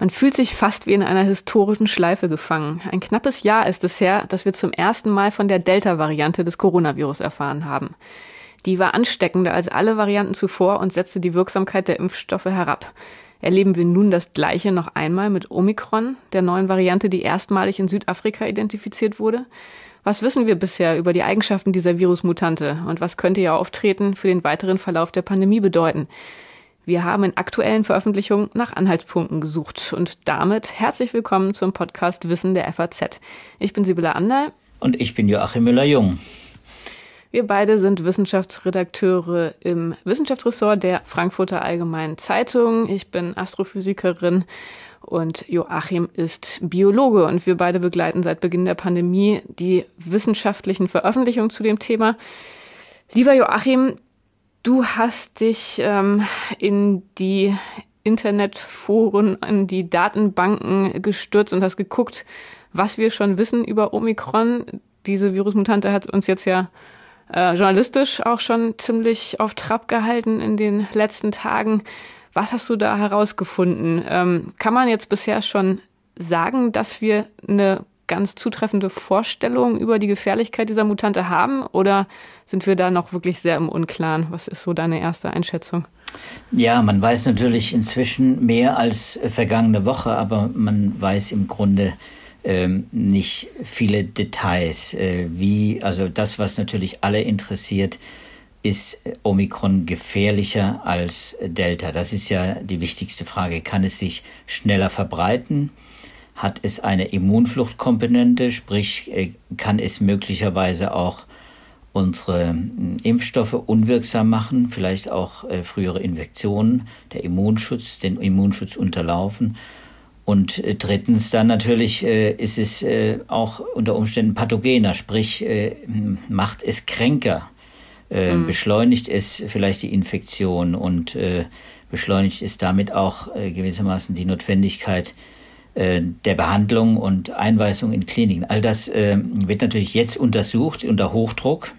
Man fühlt sich fast wie in einer historischen Schleife gefangen. Ein knappes Jahr ist es her, dass wir zum ersten Mal von der Delta-Variante des Coronavirus erfahren haben. Die war ansteckender als alle Varianten zuvor und setzte die Wirksamkeit der Impfstoffe herab. Erleben wir nun das Gleiche noch einmal mit Omikron, der neuen Variante, die erstmalig in Südafrika identifiziert wurde? Was wissen wir bisher über die Eigenschaften dieser Virusmutante und was könnte ihr Auftreten für den weiteren Verlauf der Pandemie bedeuten? Wir haben in aktuellen Veröffentlichungen nach Anhaltspunkten gesucht und damit herzlich willkommen zum Podcast Wissen der FAZ. Ich bin Sibylle Ander. Und ich bin Joachim Müller-Jung. Wir beide sind Wissenschaftsredakteure im Wissenschaftsressort der Frankfurter Allgemeinen Zeitung. Ich bin Astrophysikerin und Joachim ist Biologe und wir beide begleiten seit Beginn der Pandemie die wissenschaftlichen Veröffentlichungen zu dem Thema. Lieber Joachim, Du hast dich ähm, in die Internetforen, in die Datenbanken gestürzt und hast geguckt, was wir schon wissen über Omikron. Diese Virusmutante hat uns jetzt ja äh, journalistisch auch schon ziemlich auf Trab gehalten in den letzten Tagen. Was hast du da herausgefunden? Ähm, kann man jetzt bisher schon sagen, dass wir eine ganz zutreffende Vorstellung über die Gefährlichkeit dieser Mutante haben? Oder sind wir da noch wirklich sehr im Unklaren? Was ist so deine erste Einschätzung? Ja, man weiß natürlich inzwischen mehr als vergangene Woche, aber man weiß im Grunde ähm, nicht viele Details. Äh, wie, also das, was natürlich alle interessiert, ist Omikron gefährlicher als Delta? Das ist ja die wichtigste Frage. Kann es sich schneller verbreiten? Hat es eine Immunfluchtkomponente, sprich äh, kann es möglicherweise auch unsere hm, Impfstoffe unwirksam machen, vielleicht auch äh, frühere Infektionen, der Immunschutz, den Immunschutz unterlaufen. Und äh, drittens dann natürlich ist es auch unter Umständen pathogener, sprich äh, macht es kränker, mhm. beschleunigt es vielleicht die Infektion und beschleunigt es damit auch gewissermaßen die Notwendigkeit, der Behandlung und Einweisung in Kliniken. All das äh, wird natürlich jetzt untersucht unter Hochdruck.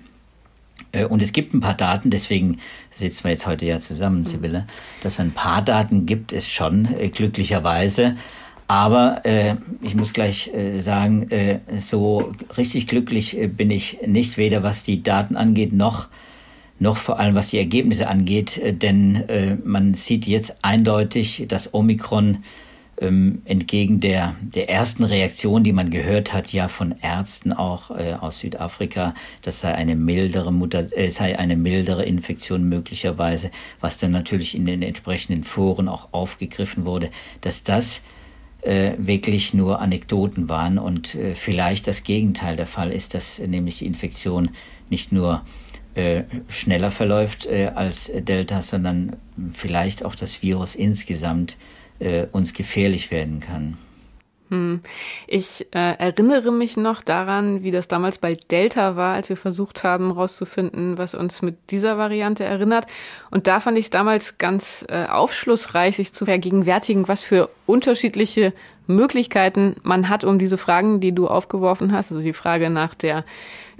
Äh, und es gibt ein paar Daten, deswegen sitzen wir jetzt heute ja zusammen. Sibylle, dass es ein paar Daten gibt es schon, äh, glücklicherweise. Aber äh, ich muss gleich äh, sagen, äh, so richtig glücklich äh, bin ich nicht, weder was die Daten angeht, noch, noch vor allem was die Ergebnisse angeht. Äh, denn äh, man sieht jetzt eindeutig, dass Omikron ähm, entgegen der, der ersten Reaktion, die man gehört hat, ja von Ärzten auch äh, aus Südafrika, das sei eine mildere Mutter, äh, sei eine mildere Infektion möglicherweise, was dann natürlich in den entsprechenden Foren auch aufgegriffen wurde, dass das äh, wirklich nur Anekdoten waren und äh, vielleicht das Gegenteil der Fall ist, dass äh, nämlich die Infektion nicht nur äh, schneller verläuft äh, als Delta, sondern vielleicht auch das Virus insgesamt äh, uns gefährlich werden kann. Hm. Ich äh, erinnere mich noch daran, wie das damals bei Delta war, als wir versucht haben herauszufinden, was uns mit dieser Variante erinnert. Und da fand ich es damals ganz äh, aufschlussreich, sich zu vergegenwärtigen, was für unterschiedliche Möglichkeiten man hat, um diese Fragen, die du aufgeworfen hast, also die Frage nach der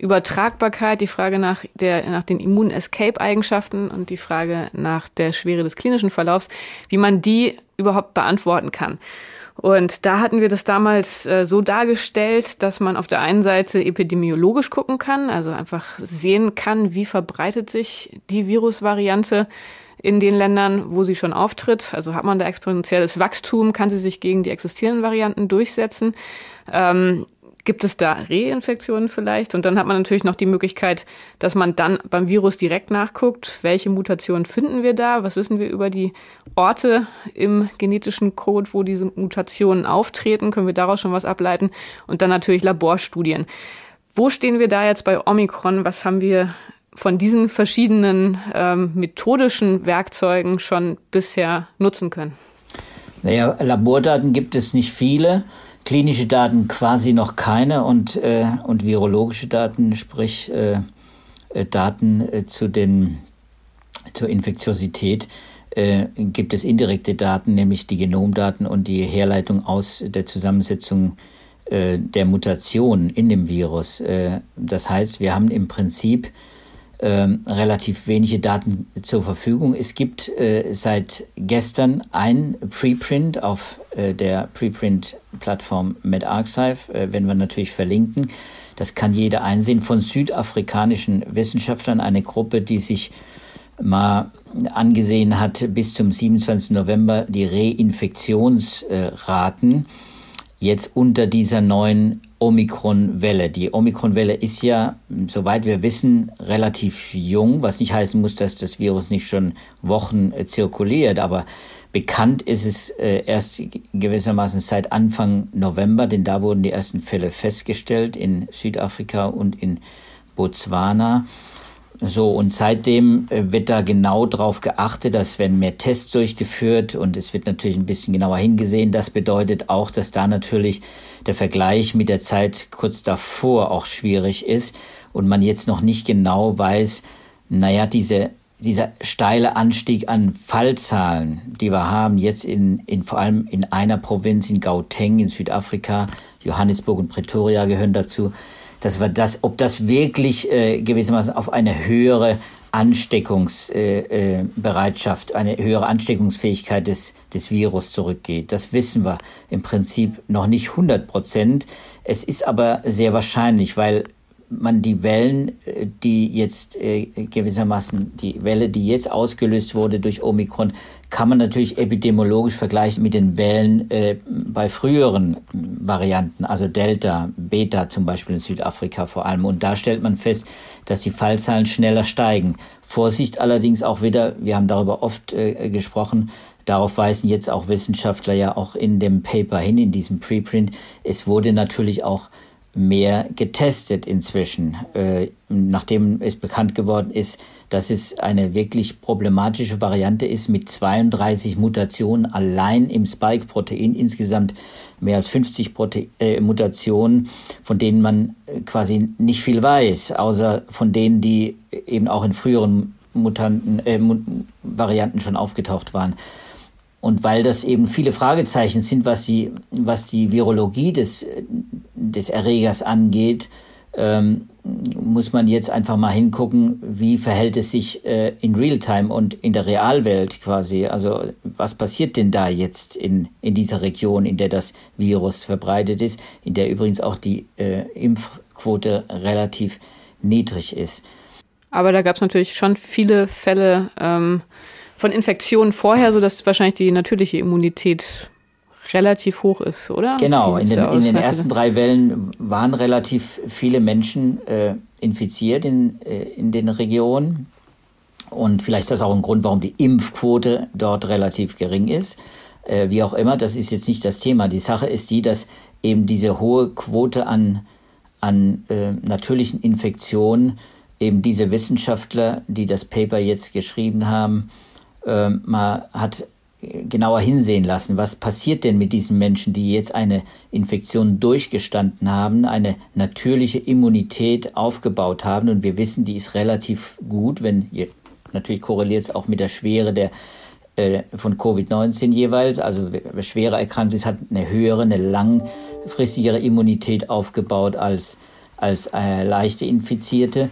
Übertragbarkeit, die Frage nach, der, nach den Immun-Escape-Eigenschaften und die Frage nach der Schwere des klinischen Verlaufs, wie man die überhaupt beantworten kann. Und da hatten wir das damals äh, so dargestellt, dass man auf der einen Seite epidemiologisch gucken kann, also einfach sehen kann, wie verbreitet sich die Virusvariante in den Ländern, wo sie schon auftritt. Also hat man da exponentielles Wachstum, kann sie sich gegen die existierenden Varianten durchsetzen. Ähm, gibt es da Reinfektionen vielleicht? Und dann hat man natürlich noch die Möglichkeit, dass man dann beim Virus direkt nachguckt, welche Mutationen finden wir da, was wissen wir über die Orte im genetischen Code, wo diese Mutationen auftreten, können wir daraus schon was ableiten und dann natürlich Laborstudien. Wo stehen wir da jetzt bei Omikron? Was haben wir von diesen verschiedenen ähm, methodischen Werkzeugen schon bisher nutzen können? Naja, Labordaten gibt es nicht viele klinische Daten quasi noch keine und, äh, und virologische Daten, sprich äh, äh, Daten äh, zu den, zur Infektiosität, äh, gibt es indirekte Daten, nämlich die Genomdaten und die Herleitung aus der Zusammensetzung der Mutationen in dem Virus. Das heißt, wir haben im Prinzip ähm, relativ wenige Daten zur Verfügung. Es gibt äh, seit gestern ein Preprint auf äh, der Preprint-Plattform MedArchive, äh, wenn wir natürlich verlinken. Das kann jeder einsehen von südafrikanischen Wissenschaftlern, eine Gruppe, die sich mal angesehen hat, bis zum 27. November die Reinfektionsraten jetzt unter dieser neuen Omikron-Welle. Die Omikron-Welle ist ja, soweit wir wissen, relativ jung, was nicht heißen muss, dass das Virus nicht schon Wochen äh, zirkuliert, aber bekannt ist es äh, erst gewissermaßen seit Anfang November, denn da wurden die ersten Fälle festgestellt in Südafrika und in Botswana. So, und seitdem äh, wird da genau drauf geachtet, dass werden mehr Tests durchgeführt und es wird natürlich ein bisschen genauer hingesehen. Das bedeutet auch, dass da natürlich der Vergleich mit der Zeit kurz davor auch schwierig ist und man jetzt noch nicht genau weiß, naja, diese, dieser steile Anstieg an Fallzahlen, die wir haben, jetzt in, in vor allem in einer Provinz, in Gauteng in Südafrika, Johannesburg und Pretoria gehören dazu, dass wir das, ob das wirklich äh, gewissermaßen auf eine höhere Ansteckungsbereitschaft, äh, äh, eine höhere Ansteckungsfähigkeit des, des Virus zurückgeht. Das wissen wir im Prinzip noch nicht 100 Prozent. Es ist aber sehr wahrscheinlich, weil man die Wellen, äh, die jetzt äh, gewissermaßen, die Welle, die jetzt ausgelöst wurde durch Omikron, kann man natürlich epidemiologisch vergleichen mit den Wellen äh, bei früheren Varianten, also Delta, Beta zum Beispiel in Südafrika vor allem. Und da stellt man fest, dass die Fallzahlen schneller steigen. Vorsicht allerdings auch wieder, wir haben darüber oft äh, gesprochen, Darauf weisen jetzt auch Wissenschaftler ja auch in dem Paper hin, in diesem Preprint. Es wurde natürlich auch mehr getestet inzwischen, äh, nachdem es bekannt geworden ist, dass es eine wirklich problematische Variante ist mit 32 Mutationen allein im Spike-Protein, insgesamt mehr als 50 Prote äh, Mutationen, von denen man äh, quasi nicht viel weiß, außer von denen, die eben auch in früheren Mutanten, äh, Varianten schon aufgetaucht waren. Und weil das eben viele Fragezeichen sind, was die, was die Virologie des, des Erregers angeht, ähm, muss man jetzt einfach mal hingucken, wie verhält es sich äh, in Realtime und in der Realwelt quasi. Also was passiert denn da jetzt in, in dieser Region, in der das Virus verbreitet ist, in der übrigens auch die äh, Impfquote relativ niedrig ist. Aber da gab es natürlich schon viele Fälle, ähm, von Infektionen vorher, sodass wahrscheinlich die natürliche Immunität relativ hoch ist, oder? Genau, in den, in den ersten drei Wellen waren relativ viele Menschen äh, infiziert in, äh, in den Regionen. Und vielleicht ist das auch ein Grund, warum die Impfquote dort relativ gering ist. Äh, wie auch immer, das ist jetzt nicht das Thema. Die Sache ist die, dass eben diese hohe Quote an, an äh, natürlichen Infektionen eben diese Wissenschaftler, die das Paper jetzt geschrieben haben, äh, mal hat genauer hinsehen lassen, was passiert denn mit diesen Menschen, die jetzt eine Infektion durchgestanden haben, eine natürliche Immunität aufgebaut haben und wir wissen, die ist relativ gut, wenn natürlich korreliert es auch mit der Schwere der äh, von Covid-19 jeweils, also wer schwerer erkrankt ist, hat eine höhere, eine langfristigere Immunität aufgebaut als als äh, leichte Infizierte.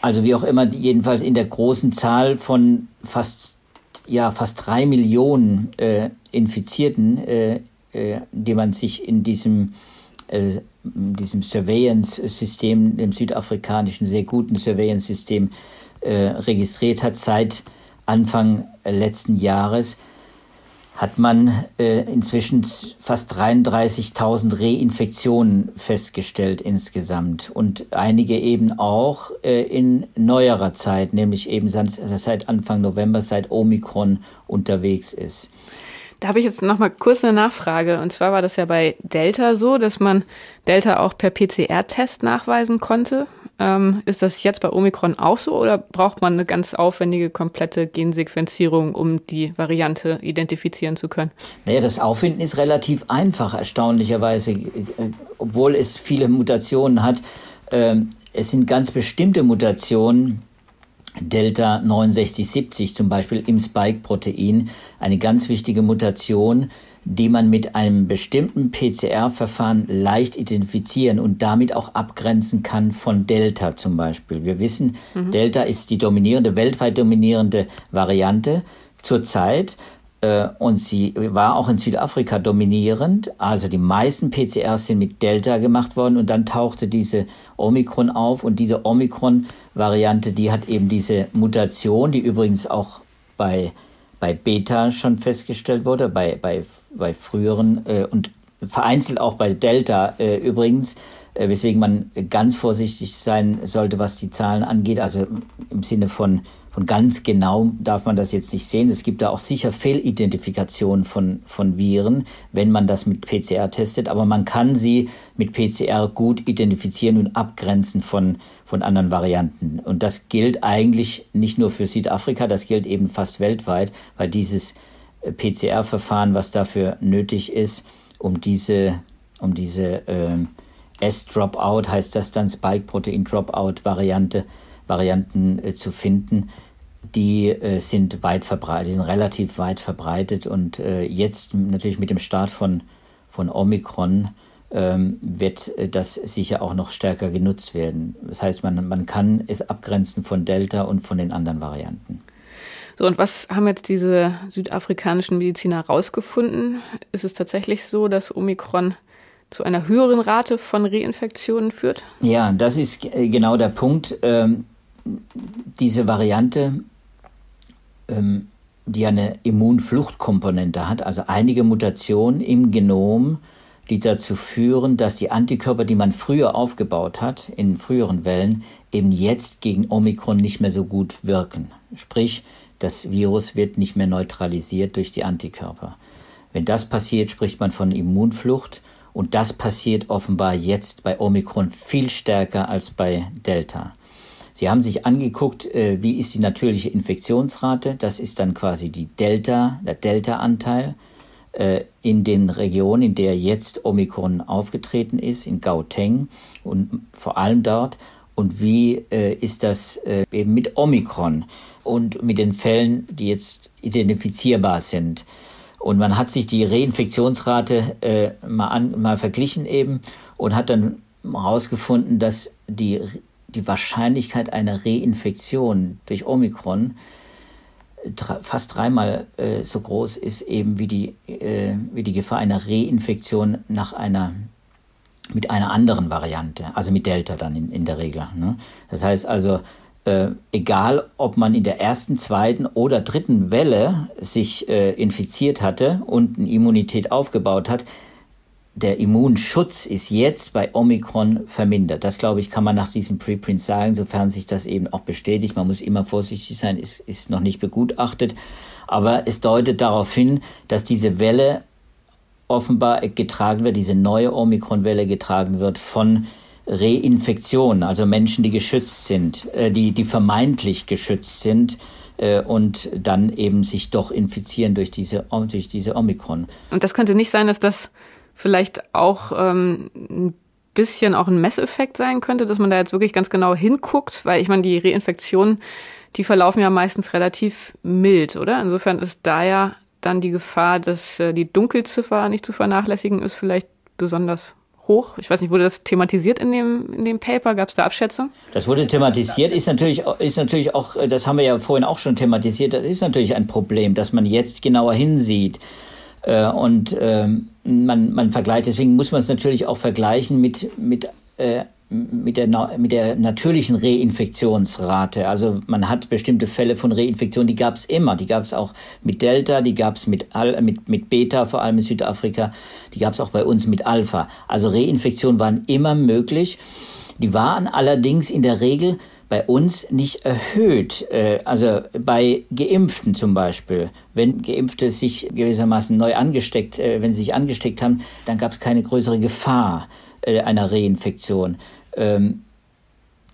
Also wie auch immer, jedenfalls in der großen Zahl von fast ja fast drei Millionen äh, Infizierten, äh, äh, die man sich in diesem äh, diesem Surveillance-System, dem südafrikanischen sehr guten Surveillance-System äh, registriert hat seit Anfang letzten Jahres hat man äh, inzwischen fast 33.000 Reinfektionen festgestellt insgesamt und einige eben auch äh, in neuerer Zeit, nämlich eben seit, seit Anfang November, seit Omikron unterwegs ist. Da habe ich jetzt noch mal kurz eine Nachfrage. Und zwar war das ja bei Delta so, dass man Delta auch per PCR-Test nachweisen konnte. Ähm, ist das jetzt bei Omikron auch so oder braucht man eine ganz aufwendige, komplette Gensequenzierung, um die Variante identifizieren zu können? Naja, das Auffinden ist relativ einfach, erstaunlicherweise, obwohl es viele Mutationen hat. Ähm, es sind ganz bestimmte Mutationen, Delta 6970 zum Beispiel im Spike-Protein eine ganz wichtige Mutation, die man mit einem bestimmten PCR-Verfahren leicht identifizieren und damit auch abgrenzen kann von Delta zum Beispiel. Wir wissen, mhm. Delta ist die dominierende, weltweit dominierende Variante zurzeit und sie war auch in Südafrika dominierend. Also die meisten PCRs sind mit Delta gemacht worden und dann tauchte diese Omikron auf und diese Omikron-Variante, die hat eben diese Mutation, die übrigens auch bei bei Beta schon festgestellt wurde, bei, bei, bei früheren äh, und vereinzelt auch bei Delta äh, übrigens, äh, weswegen man ganz vorsichtig sein sollte, was die Zahlen angeht. Also im Sinne von von ganz genau darf man das jetzt nicht sehen. Es gibt da auch sicher Fehlidentifikation von, von Viren, wenn man das mit PCR testet, aber man kann sie mit PCR gut identifizieren und abgrenzen von, von anderen Varianten. Und das gilt eigentlich nicht nur für Südafrika, das gilt eben fast weltweit, weil dieses äh, PCR-Verfahren, was dafür nötig ist, um diese, um diese äh, S-Dropout, heißt das dann Spike-Protein-Dropout-Variante, Varianten äh, zu finden, die äh, sind weit verbreitet, die sind relativ weit verbreitet und äh, jetzt natürlich mit dem Start von, von Omikron ähm, wird äh, das sicher auch noch stärker genutzt werden. Das heißt, man, man kann es abgrenzen von Delta und von den anderen Varianten. So, und was haben jetzt diese südafrikanischen Mediziner herausgefunden? Ist es tatsächlich so, dass Omikron zu einer höheren Rate von Reinfektionen führt? Ja, das ist äh, genau der Punkt. Ähm, diese Variante, ähm, die eine Immunfluchtkomponente hat, also einige Mutationen im Genom, die dazu führen, dass die Antikörper, die man früher aufgebaut hat, in früheren Wellen, eben jetzt gegen Omikron nicht mehr so gut wirken. Sprich, das Virus wird nicht mehr neutralisiert durch die Antikörper. Wenn das passiert, spricht man von Immunflucht und das passiert offenbar jetzt bei Omikron viel stärker als bei Delta. Sie haben sich angeguckt, äh, wie ist die natürliche Infektionsrate. Das ist dann quasi die Delta, der Delta-Anteil äh, in den Regionen, in der jetzt Omikron aufgetreten ist, in Gauteng und vor allem dort. Und wie äh, ist das äh, eben mit Omikron und mit den Fällen, die jetzt identifizierbar sind? Und man hat sich die Reinfektionsrate äh, mal, an, mal verglichen eben und hat dann herausgefunden, dass die die Wahrscheinlichkeit einer Reinfektion durch Omikron fast dreimal äh, so groß ist eben wie die, äh, wie die Gefahr einer Reinfektion nach einer mit einer anderen Variante, also mit Delta dann in, in der Regel. Ne? Das heißt also, äh, egal ob man in der ersten, zweiten oder dritten Welle sich äh, infiziert hatte und eine Immunität aufgebaut hat, der Immunschutz ist jetzt bei Omikron vermindert. Das, glaube ich, kann man nach diesem Preprint sagen, sofern sich das eben auch bestätigt. Man muss immer vorsichtig sein, ist, ist noch nicht begutachtet. Aber es deutet darauf hin, dass diese Welle offenbar getragen wird, diese neue Omikron-Welle getragen wird von Reinfektionen, also Menschen, die geschützt sind, äh, die, die vermeintlich geschützt sind äh, und dann eben sich doch infizieren durch diese, durch diese Omikron. Und das könnte nicht sein, dass das vielleicht auch ähm, ein bisschen auch ein Messeffekt sein könnte, dass man da jetzt wirklich ganz genau hinguckt, weil ich meine, die Reinfektionen, die verlaufen ja meistens relativ mild, oder? Insofern ist da ja dann die Gefahr, dass äh, die Dunkelziffer nicht zu vernachlässigen ist, vielleicht besonders hoch. Ich weiß nicht, wurde das thematisiert in dem, in dem Paper? Gab es da Abschätzung? Das wurde thematisiert, ist natürlich, ist natürlich auch, das haben wir ja vorhin auch schon thematisiert, das ist natürlich ein Problem, dass man jetzt genauer hinsieht. Äh, und ähm, man, man vergleicht, deswegen muss man es natürlich auch vergleichen mit, mit, äh, mit, der, mit der natürlichen Reinfektionsrate. Also man hat bestimmte Fälle von Reinfektion, die gab es immer. Die gab es auch mit Delta, die gab es mit, mit, mit Beta, vor allem in Südafrika, die gab es auch bei uns mit Alpha. Also Reinfektionen waren immer möglich. Die waren allerdings in der Regel bei uns nicht erhöht. Äh, also bei Geimpften zum Beispiel. Wenn Geimpfte sich gewissermaßen neu angesteckt, äh, wenn sie sich angesteckt haben, dann gab es keine größere Gefahr äh, einer Reinfektion. Ähm,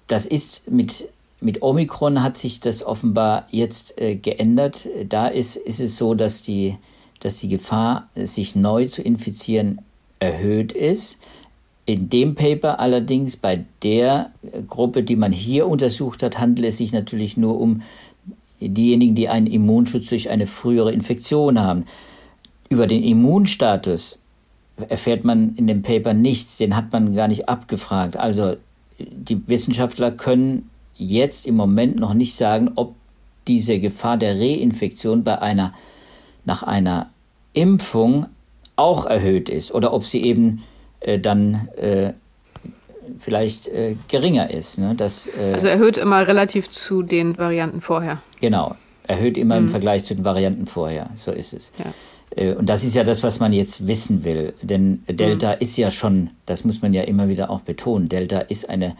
das ist mit mit Omikron hat sich das offenbar jetzt geändert. Da ist, ist es so, dass die, dass die Gefahr, sich neu zu infizieren, erhöht ist. In dem Paper allerdings, bei der Gruppe, die man hier untersucht hat, handelt es sich natürlich nur um diejenigen, die einen Immunschutz durch eine frühere Infektion haben. Über den Immunstatus erfährt man in dem Paper nichts, den hat man gar nicht abgefragt. Also die Wissenschaftler können jetzt im Moment noch nicht sagen, ob diese Gefahr der Reinfektion bei einer nach einer Impfung auch erhöht ist oder ob sie eben äh, dann äh, vielleicht äh, geringer ist. Ne? Das, äh, also erhöht immer relativ zu den Varianten vorher. Genau, erhöht immer mhm. im Vergleich zu den Varianten vorher. So ist es. Ja. Äh, und das ist ja das, was man jetzt wissen will. Denn Delta mhm. ist ja schon, das muss man ja immer wieder auch betonen, Delta ist eine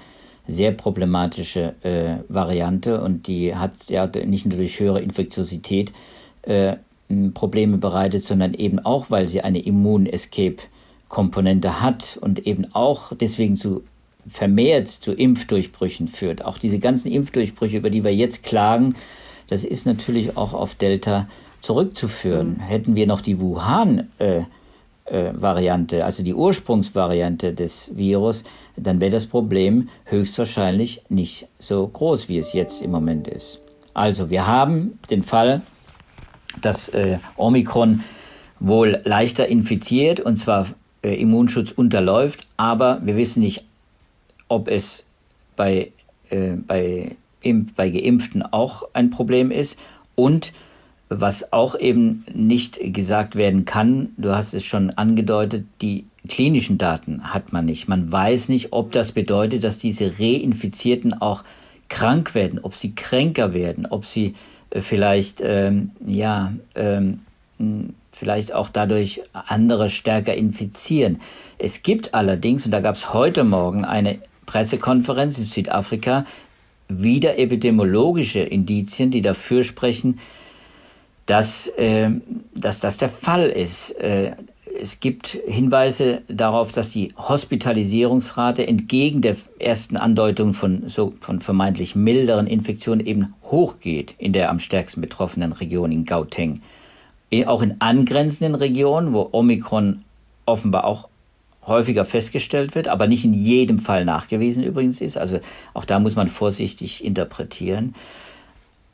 sehr problematische äh, Variante und die hat ja nicht nur durch höhere Infektiosität Probleme bereitet, sondern eben auch, weil sie eine Immun-Escape-Komponente hat und eben auch deswegen zu vermehrt zu Impfdurchbrüchen führt. Auch diese ganzen Impfdurchbrüche, über die wir jetzt klagen, das ist natürlich auch auf Delta zurückzuführen. Mhm. Hätten wir noch die Wuhan äh, äh, Variante, also die Ursprungsvariante des Virus, dann wäre das Problem höchstwahrscheinlich nicht so groß, wie es jetzt im Moment ist. Also wir haben den Fall, dass äh, Omikron wohl leichter infiziert und zwar äh, Immunschutz unterläuft, aber wir wissen nicht, ob es bei, äh, bei, bei Geimpften auch ein Problem ist und was auch eben nicht gesagt werden kann, du hast es schon angedeutet, die klinischen Daten hat man nicht. Man weiß nicht, ob das bedeutet, dass diese Reinfizierten auch krank werden, ob sie kränker werden, ob sie äh, vielleicht, ähm, ja, ähm, vielleicht auch dadurch andere stärker infizieren. Es gibt allerdings, und da gab es heute Morgen eine Pressekonferenz in Südafrika, wieder epidemiologische Indizien, die dafür sprechen, dass, äh, dass das der Fall ist. Äh, es gibt Hinweise darauf, dass die Hospitalisierungsrate entgegen der ersten Andeutung von, so, von vermeintlich milderen Infektionen eben hochgeht in der am stärksten betroffenen Region in Gauteng. Auch in angrenzenden Regionen, wo Omikron offenbar auch häufiger festgestellt wird, aber nicht in jedem Fall nachgewiesen übrigens ist. Also auch da muss man vorsichtig interpretieren.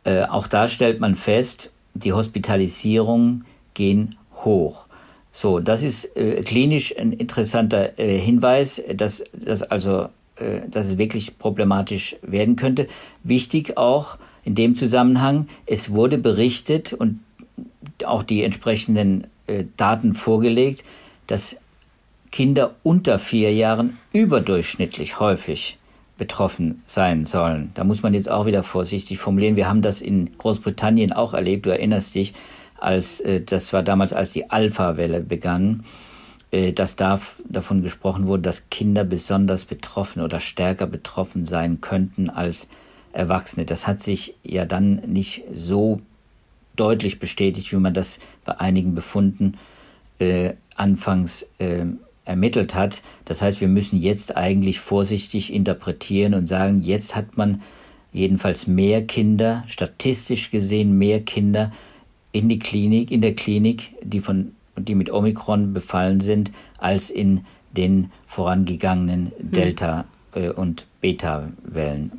Äh, auch da stellt man fest, die Hospitalisierungen gehen hoch. So, das ist äh, klinisch ein interessanter äh, Hinweis, dass, dass also äh, dass es wirklich problematisch werden könnte. Wichtig auch in dem Zusammenhang, es wurde berichtet und auch die entsprechenden äh, Daten vorgelegt, dass Kinder unter vier Jahren überdurchschnittlich häufig betroffen sein sollen. Da muss man jetzt auch wieder vorsichtig formulieren. Wir haben das in Großbritannien auch erlebt. Du erinnerst dich, als äh, das war damals, als die Alpha-Welle begann, äh, dass da davon gesprochen wurde, dass Kinder besonders betroffen oder stärker betroffen sein könnten als Erwachsene. Das hat sich ja dann nicht so deutlich bestätigt, wie man das bei einigen Befunden äh, anfangs äh, ermittelt hat. Das heißt, wir müssen jetzt eigentlich vorsichtig interpretieren und sagen, jetzt hat man jedenfalls mehr Kinder, statistisch gesehen mehr Kinder in die Klinik, in der Klinik, die von die mit Omikron befallen sind, als in den vorangegangenen hm. Delta- äh, und Beta-Wellen.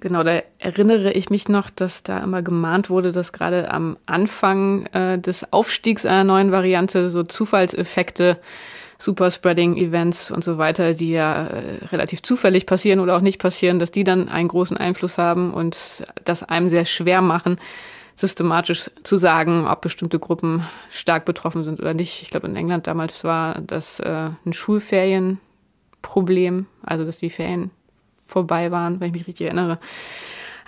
Genau, da erinnere ich mich noch, dass da immer gemahnt wurde, dass gerade am Anfang äh, des Aufstiegs einer neuen Variante so Zufallseffekte Superspreading-Events und so weiter, die ja äh, relativ zufällig passieren oder auch nicht passieren, dass die dann einen großen Einfluss haben und das einem sehr schwer machen, systematisch zu sagen, ob bestimmte Gruppen stark betroffen sind oder nicht. Ich glaube, in England damals war das äh, ein Schulferienproblem, also dass die Ferien vorbei waren, wenn ich mich richtig erinnere.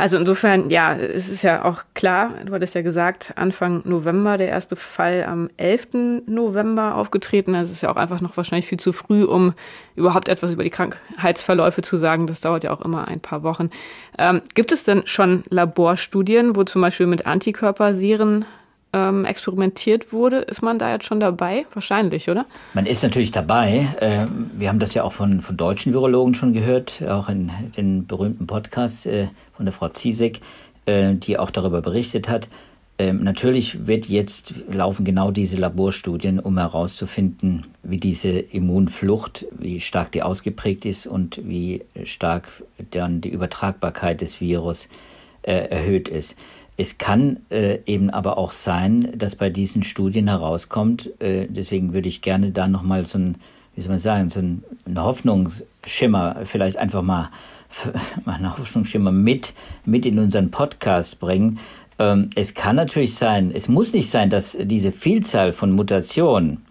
Also insofern, ja, es ist ja auch klar, du hattest ja gesagt, Anfang November der erste Fall am 11. November aufgetreten. Also es ist ja auch einfach noch wahrscheinlich viel zu früh, um überhaupt etwas über die Krankheitsverläufe zu sagen. Das dauert ja auch immer ein paar Wochen. Ähm, gibt es denn schon Laborstudien, wo zum Beispiel mit Antikörpersieren ähm, experimentiert wurde. Ist man da jetzt schon dabei? Wahrscheinlich, oder? Man ist natürlich dabei. Äh, wir haben das ja auch von, von deutschen Virologen schon gehört, auch in den berühmten Podcasts äh, von der Frau Ziesek, äh, die auch darüber berichtet hat. Ähm, natürlich wird jetzt laufen genau diese Laborstudien, um herauszufinden, wie diese Immunflucht, wie stark die ausgeprägt ist und wie stark dann die Übertragbarkeit des Virus äh, erhöht ist. Es kann äh, eben aber auch sein, dass bei diesen Studien herauskommt, äh, deswegen würde ich gerne da nochmal so ein, wie soll man sagen, so ein, ein Hoffnungsschimmer vielleicht einfach mal, mal einen Hoffnungsschimmer mit, mit in unseren Podcast bringen, ähm, es kann natürlich sein, es muss nicht sein, dass diese Vielzahl von Mutationen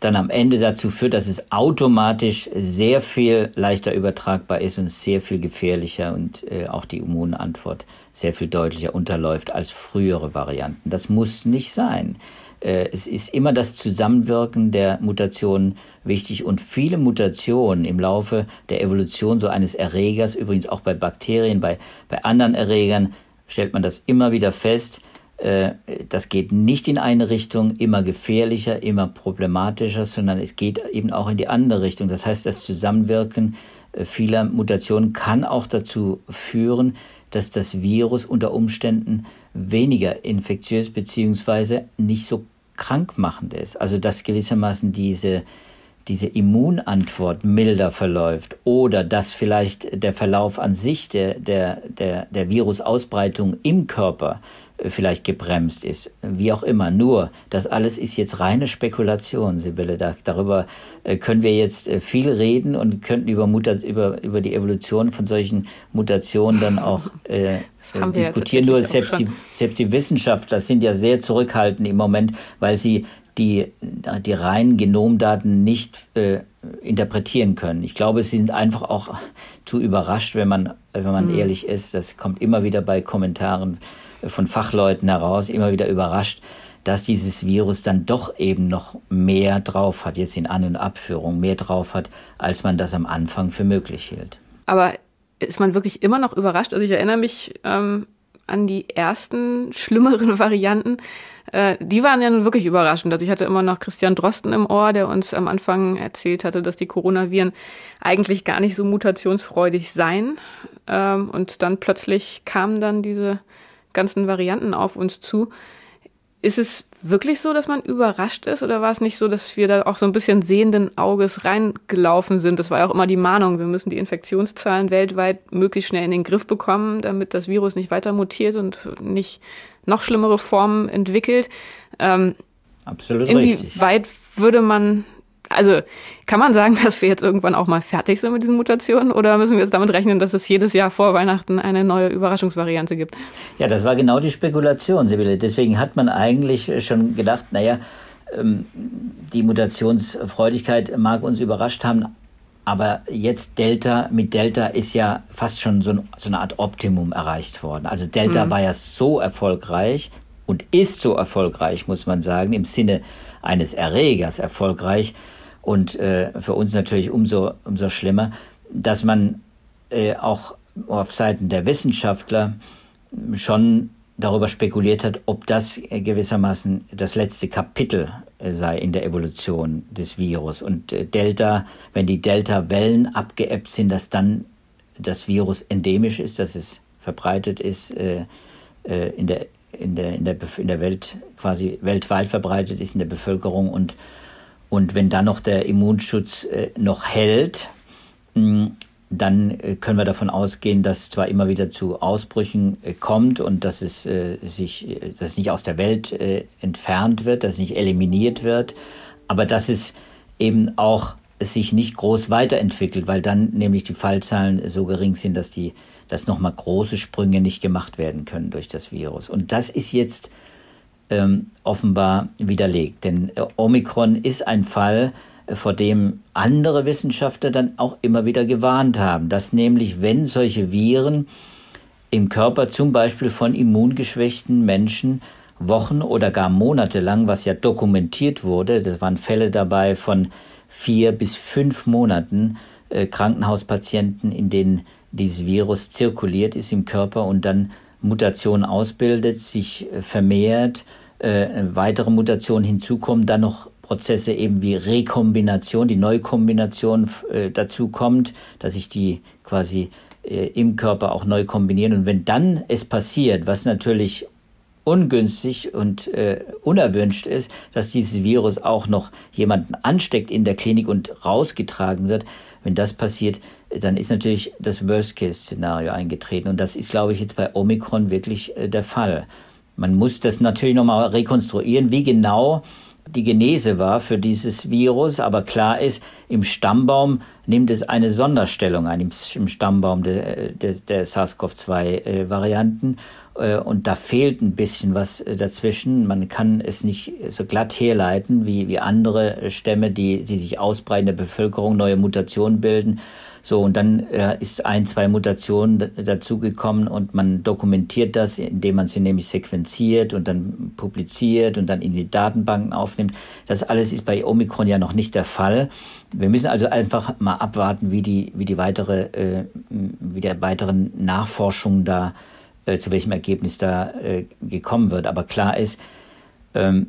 dann am Ende dazu führt, dass es automatisch sehr viel leichter übertragbar ist und sehr viel gefährlicher und äh, auch die Immunantwort sehr viel deutlicher unterläuft als frühere Varianten. Das muss nicht sein. Äh, es ist immer das Zusammenwirken der Mutationen wichtig und viele Mutationen im Laufe der Evolution so eines Erregers, übrigens auch bei Bakterien, bei, bei anderen Erregern, stellt man das immer wieder fest. Äh, das geht nicht in eine Richtung, immer gefährlicher, immer problematischer, sondern es geht eben auch in die andere Richtung. Das heißt, das Zusammenwirken äh, vieler Mutationen kann auch dazu führen, dass das Virus unter Umständen weniger infektiös beziehungsweise nicht so krankmachend ist. Also dass gewissermaßen diese diese Immunantwort milder verläuft oder dass vielleicht der Verlauf an sich der, der, der, der Virusausbreitung im Körper vielleicht gebremst ist, wie auch immer. Nur, das alles ist jetzt reine Spekulation, Sibylle. Da, darüber äh, können wir jetzt äh, viel reden und könnten über, Muta über, über die Evolution von solchen Mutationen dann auch äh, diskutieren. Nur selbst die, selbst die Wissenschaftler sind ja sehr zurückhaltend im Moment, weil sie die die reinen Genomdaten nicht äh, interpretieren können. Ich glaube, sie sind einfach auch zu überrascht, wenn man, wenn man mhm. ehrlich ist. Das kommt immer wieder bei Kommentaren von Fachleuten heraus, immer wieder überrascht, dass dieses Virus dann doch eben noch mehr drauf hat, jetzt in An- und Abführung, mehr drauf hat, als man das am Anfang für möglich hielt. Aber ist man wirklich immer noch überrascht? Also ich erinnere mich ähm, an die ersten schlimmeren Varianten, äh, die waren ja nun wirklich überraschend. Also ich hatte immer noch Christian Drosten im Ohr, der uns am Anfang erzählt hatte, dass die Coronaviren eigentlich gar nicht so mutationsfreudig seien. Ähm, und dann plötzlich kamen dann diese ganzen Varianten auf uns zu. Ist es wirklich so, dass man überrascht ist oder war es nicht so, dass wir da auch so ein bisschen sehenden Auges reingelaufen sind? Das war ja auch immer die Mahnung. Wir müssen die Infektionszahlen weltweit möglichst schnell in den Griff bekommen, damit das Virus nicht weiter mutiert und nicht noch schlimmere Formen entwickelt. Ähm, Absolut inwieweit richtig. würde man also kann man sagen, dass wir jetzt irgendwann auch mal fertig sind mit diesen Mutationen oder müssen wir jetzt damit rechnen, dass es jedes Jahr vor Weihnachten eine neue Überraschungsvariante gibt? Ja, das war genau die Spekulation, Sibylle. Deswegen hat man eigentlich schon gedacht, naja, ähm, die Mutationsfreudigkeit mag uns überrascht haben, aber jetzt Delta, mit Delta ist ja fast schon so, so eine Art Optimum erreicht worden. Also Delta mhm. war ja so erfolgreich und ist so erfolgreich, muss man sagen, im Sinne eines Erregers erfolgreich, und äh, für uns natürlich umso, umso schlimmer, dass man äh, auch auf Seiten der Wissenschaftler schon darüber spekuliert hat, ob das gewissermaßen das letzte Kapitel äh, sei in der Evolution des Virus. Und äh, Delta, wenn die Delta-Wellen abgeebbt sind, dass dann das Virus endemisch ist, dass es verbreitet ist äh, in der in der in der in der Welt quasi weltweit verbreitet ist in der Bevölkerung und und wenn dann noch der Immunschutz äh, noch hält, mh, dann äh, können wir davon ausgehen, dass es zwar immer wieder zu Ausbrüchen äh, kommt und dass es äh, sich, dass es nicht aus der Welt entfernt wird, dass es nicht eliminiert wird, aber dass es eben auch sich nicht groß weiterentwickelt, weil dann nämlich die Fallzahlen so gering sind, dass die, dass nochmal große Sprünge nicht gemacht werden können durch das Virus. Und das ist jetzt ähm, offenbar widerlegt. Denn äh, Omikron ist ein Fall, äh, vor dem andere Wissenschaftler dann auch immer wieder gewarnt haben, dass nämlich wenn solche Viren im Körper zum Beispiel von immungeschwächten Menschen Wochen oder gar Monate lang, was ja dokumentiert wurde, das waren Fälle dabei von vier bis fünf Monaten äh, Krankenhauspatienten, in denen dieses Virus zirkuliert ist im Körper und dann Mutation ausbildet, sich äh, vermehrt, äh, weitere Mutationen hinzukommen, dann noch Prozesse eben wie Rekombination, die Neukombination äh, dazu kommt, dass sich die quasi äh, im Körper auch neu kombinieren. Und wenn dann es passiert, was natürlich ungünstig und äh, unerwünscht ist, dass dieses Virus auch noch jemanden ansteckt in der Klinik und rausgetragen wird. Wenn das passiert, dann ist natürlich das Worst-Case-Szenario eingetreten. Und das ist, glaube ich, jetzt bei Omikron wirklich äh, der Fall. Man muss das natürlich nochmal rekonstruieren, wie genau die Genese war für dieses Virus, aber klar ist, im Stammbaum nimmt es eine Sonderstellung ein, im Stammbaum der, der, der SARS-CoV-2-Varianten. Äh, und da fehlt ein bisschen was äh, dazwischen. Man kann es nicht so glatt herleiten wie, wie andere Stämme, die, die sich ausbreiten in der Bevölkerung, neue Mutationen bilden. So, und dann äh, ist ein, zwei Mutationen dazugekommen und man dokumentiert das, indem man sie nämlich sequenziert und dann publiziert und dann in die Datenbanken aufnimmt. Das alles ist bei Omikron ja noch nicht der Fall. Wir müssen also einfach mal abwarten, wie die, wie die weitere, äh, wie der weiteren Nachforschung da, äh, zu welchem Ergebnis da äh, gekommen wird. Aber klar ist,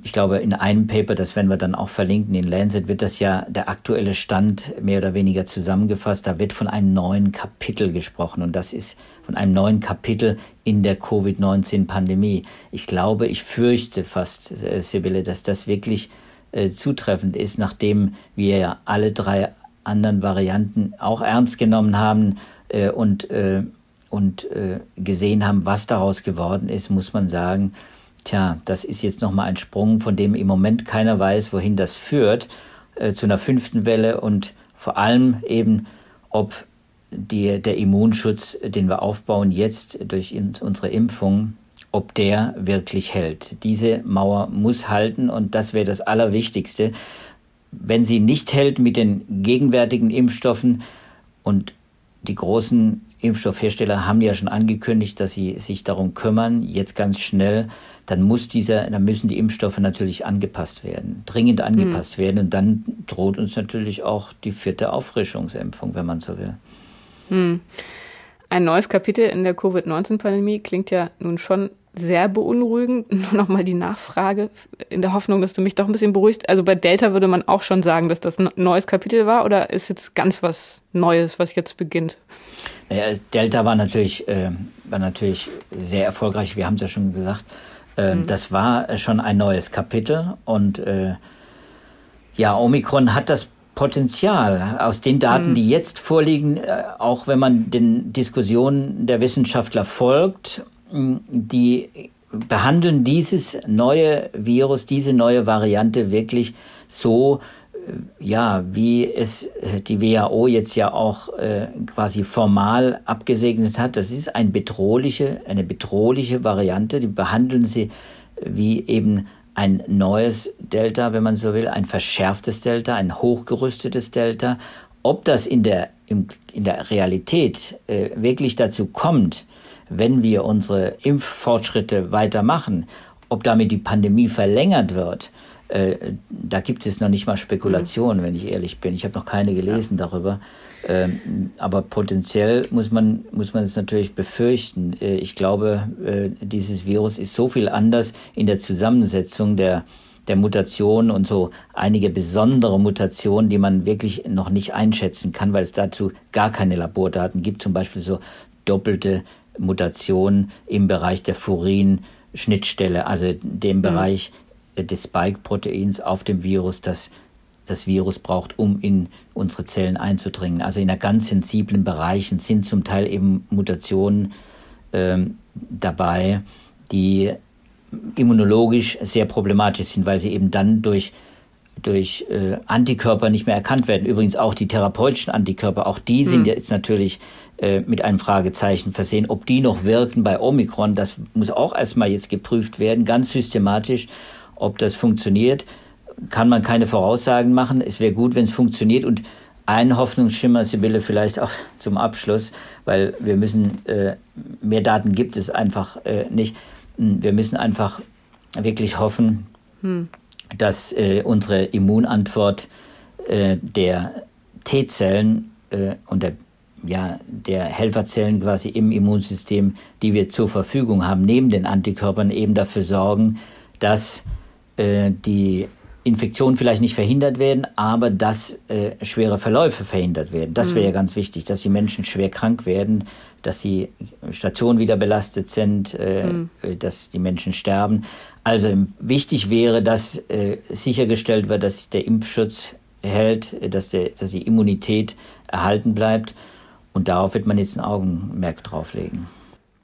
ich glaube, in einem Paper, das werden wir dann auch verlinken, in Lancet, wird das ja der aktuelle Stand mehr oder weniger zusammengefasst. Da wird von einem neuen Kapitel gesprochen und das ist von einem neuen Kapitel in der Covid-19-Pandemie. Ich glaube, ich fürchte fast, äh, Sibylle, dass das wirklich äh, zutreffend ist, nachdem wir ja alle drei anderen Varianten auch ernst genommen haben äh, und, äh, und äh, gesehen haben, was daraus geworden ist, muss man sagen, Tja, das ist jetzt nochmal ein Sprung, von dem im Moment keiner weiß, wohin das führt, äh, zu einer fünften Welle und vor allem eben, ob die, der Immunschutz, den wir aufbauen jetzt durch in, unsere Impfung, ob der wirklich hält. Diese Mauer muss halten und das wäre das Allerwichtigste. Wenn sie nicht hält mit den gegenwärtigen Impfstoffen und die großen Impfstoffhersteller haben ja schon angekündigt, dass sie sich darum kümmern, jetzt ganz schnell dann muss dieser, dann müssen die Impfstoffe natürlich angepasst werden, dringend angepasst mhm. werden. Und dann droht uns natürlich auch die vierte Auffrischungsimpfung, wenn man so will. Mhm. Ein neues Kapitel in der Covid-19-Pandemie klingt ja nun schon sehr beunruhigend. Nur nochmal die Nachfrage in der Hoffnung, dass du mich doch ein bisschen beruhigst. Also bei Delta würde man auch schon sagen, dass das ein neues Kapitel war oder ist jetzt ganz was Neues, was jetzt beginnt? Naja, Delta war natürlich, äh, war natürlich sehr erfolgreich. Wir haben es ja schon gesagt. Ähm, mhm. Das war schon ein neues Kapitel und äh, ja, Omikron hat das Potenzial aus den Daten, mhm. die jetzt vorliegen, äh, auch wenn man den Diskussionen der Wissenschaftler folgt, die behandeln dieses neue Virus, diese neue Variante wirklich so, ja, wie es äh, die WHO jetzt ja auch äh, quasi formal abgesegnet hat, das ist ein bedrohliche, eine bedrohliche Variante. Die behandeln sie wie eben ein neues Delta, wenn man so will, ein verschärftes Delta, ein hochgerüstetes Delta. Ob das in der, in, in der Realität äh, wirklich dazu kommt, wenn wir unsere Impffortschritte weitermachen, ob damit die Pandemie verlängert wird, äh, da gibt es noch nicht mal Spekulationen, mhm. wenn ich ehrlich bin. Ich habe noch keine gelesen ja. darüber. Ähm, aber potenziell muss man, muss man es natürlich befürchten. Äh, ich glaube, äh, dieses Virus ist so viel anders in der Zusammensetzung der, der Mutationen und so einige besondere Mutationen, die man wirklich noch nicht einschätzen kann, weil es dazu gar keine Labordaten gibt. Zum Beispiel so doppelte Mutationen im Bereich der Furin-Schnittstelle, also dem mhm. Bereich, des Spike-Proteins auf dem Virus, das das Virus braucht, um in unsere Zellen einzudringen. Also in ganz sensiblen Bereichen sind zum Teil eben Mutationen ähm, dabei, die immunologisch sehr problematisch sind, weil sie eben dann durch durch äh, Antikörper nicht mehr erkannt werden. Übrigens auch die therapeutischen Antikörper, auch die sind hm. jetzt natürlich äh, mit einem Fragezeichen versehen. Ob die noch wirken bei Omikron, das muss auch erstmal jetzt geprüft werden, ganz systematisch. Ob das funktioniert, kann man keine Voraussagen machen. Es wäre gut, wenn es funktioniert. Und ein Hoffnungsschimmer, Sibylle, vielleicht auch zum Abschluss, weil wir müssen, äh, mehr Daten gibt es einfach äh, nicht. Hm, wir müssen einfach wirklich hoffen, hm. dass äh, unsere Immunantwort äh, der T-Zellen äh, und der ja, der Helferzellen quasi im Immunsystem, die wir zur Verfügung haben, neben den Antikörpern eben dafür sorgen, dass äh, die Infektionen vielleicht nicht verhindert werden, aber dass äh, schwere Verläufe verhindert werden. Das wäre mhm. ja ganz wichtig, dass die Menschen schwer krank werden, dass die Stationen wieder belastet sind, äh, mhm. dass die Menschen sterben. Also wichtig wäre, dass äh, sichergestellt wird, dass der Impfschutz hält, dass, der, dass die Immunität erhalten bleibt. Und darauf wird man jetzt ein Augenmerk drauflegen.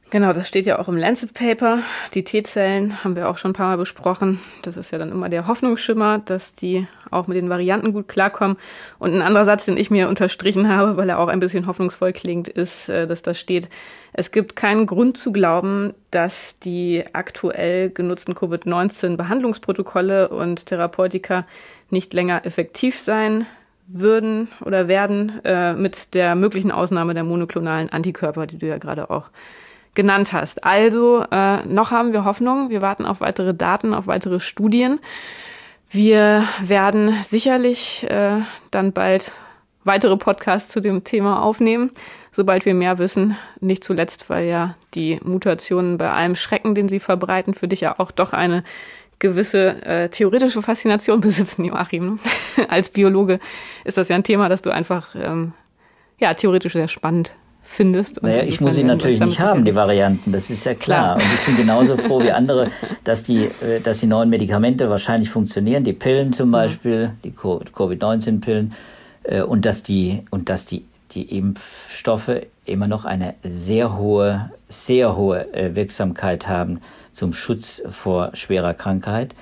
Genau, das steht ja auch im Lancet Paper. Die T-Zellen haben wir auch schon ein paar Mal besprochen. Das ist ja dann immer der Hoffnungsschimmer, dass die auch mit den Varianten gut klarkommen. Und ein anderer Satz, den ich mir unterstrichen habe, weil er auch ein bisschen hoffnungsvoll klingt, ist, äh, dass da steht, es gibt keinen Grund zu glauben, dass die aktuell genutzten Covid-19-Behandlungsprotokolle und Therapeutika nicht länger effektiv sein würden oder werden, äh, mit der möglichen Ausnahme der monoklonalen Antikörper, die du ja gerade auch genannt hast. Also äh, noch haben wir Hoffnung. Wir warten auf weitere Daten, auf weitere Studien. Wir werden sicherlich äh, dann bald weitere Podcasts zu dem Thema aufnehmen, sobald wir mehr wissen. Nicht zuletzt, weil ja die Mutationen bei allem Schrecken, den sie verbreiten, für dich ja auch doch eine gewisse äh, theoretische Faszination besitzen, Joachim. Als Biologe ist das ja ein Thema, das du einfach ähm, ja theoretisch sehr spannend findest. Naja, ich muss sie natürlich nicht haben, die Varianten, das ist ja klar. klar. Und ich bin genauso froh wie andere, dass die, äh, dass die neuen Medikamente wahrscheinlich funktionieren, die Pillen zum Beispiel, die Covid-19-Pillen, äh, und dass die, und dass die, die Impfstoffe immer noch eine sehr hohe, sehr hohe äh, Wirksamkeit haben zum Schutz vor schwerer Krankheit,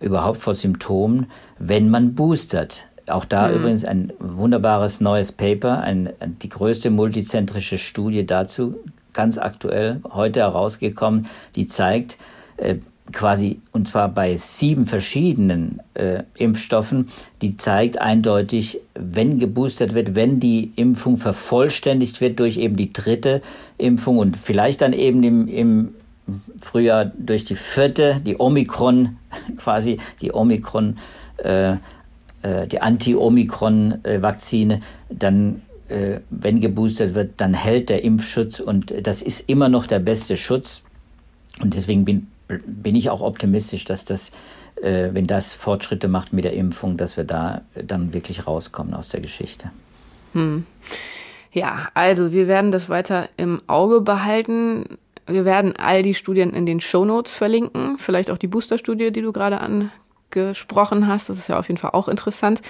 überhaupt vor Symptomen, wenn man boostert. Auch da mhm. übrigens ein wunderbares neues Paper, ein, die größte multizentrische Studie dazu, ganz aktuell heute herausgekommen, die zeigt, äh, quasi, und zwar bei sieben verschiedenen äh, Impfstoffen, die zeigt eindeutig, wenn geboostert wird, wenn die Impfung vervollständigt wird durch eben die dritte Impfung und vielleicht dann eben im, im Frühjahr durch die vierte, die Omikron, quasi die Omikron äh, äh, die Anti-Omikron-Vakzine, dann, äh, wenn geboostert wird, dann hält der Impfschutz und das ist immer noch der beste Schutz. Und deswegen bin, bin ich auch optimistisch, dass das, äh, wenn das Fortschritte macht mit der Impfung, dass wir da dann wirklich rauskommen aus der Geschichte. Hm. Ja, also wir werden das weiter im Auge behalten. Wir werden all die Studien in den Show Notes verlinken, vielleicht auch die Booster-Studie, die du gerade an, gesprochen hast. Das ist ja auf jeden Fall auch interessant.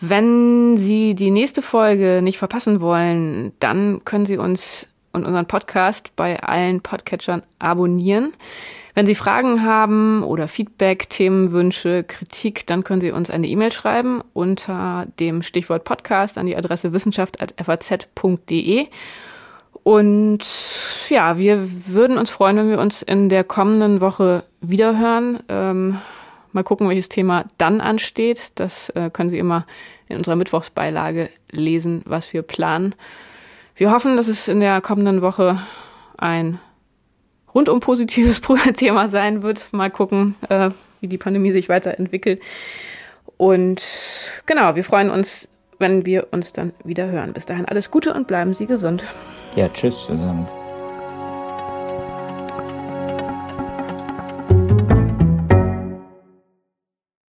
Wenn Sie die nächste Folge nicht verpassen wollen, dann können Sie uns und unseren Podcast bei allen Podcatchern abonnieren. Wenn Sie Fragen haben oder Feedback, Themenwünsche, Kritik, dann können Sie uns eine E-Mail schreiben unter dem Stichwort Podcast an die Adresse wissenschaft.faz.de. Und ja, wir würden uns freuen, wenn wir uns in der kommenden Woche wiederhören. Ähm, Mal gucken, welches Thema dann ansteht. Das äh, können Sie immer in unserer Mittwochsbeilage lesen, was wir planen. Wir hoffen, dass es in der kommenden Woche ein rundum positives Thema sein wird. Mal gucken, äh, wie die Pandemie sich weiterentwickelt. Und genau, wir freuen uns, wenn wir uns dann wieder hören. Bis dahin alles Gute und bleiben Sie gesund. Ja, tschüss zusammen.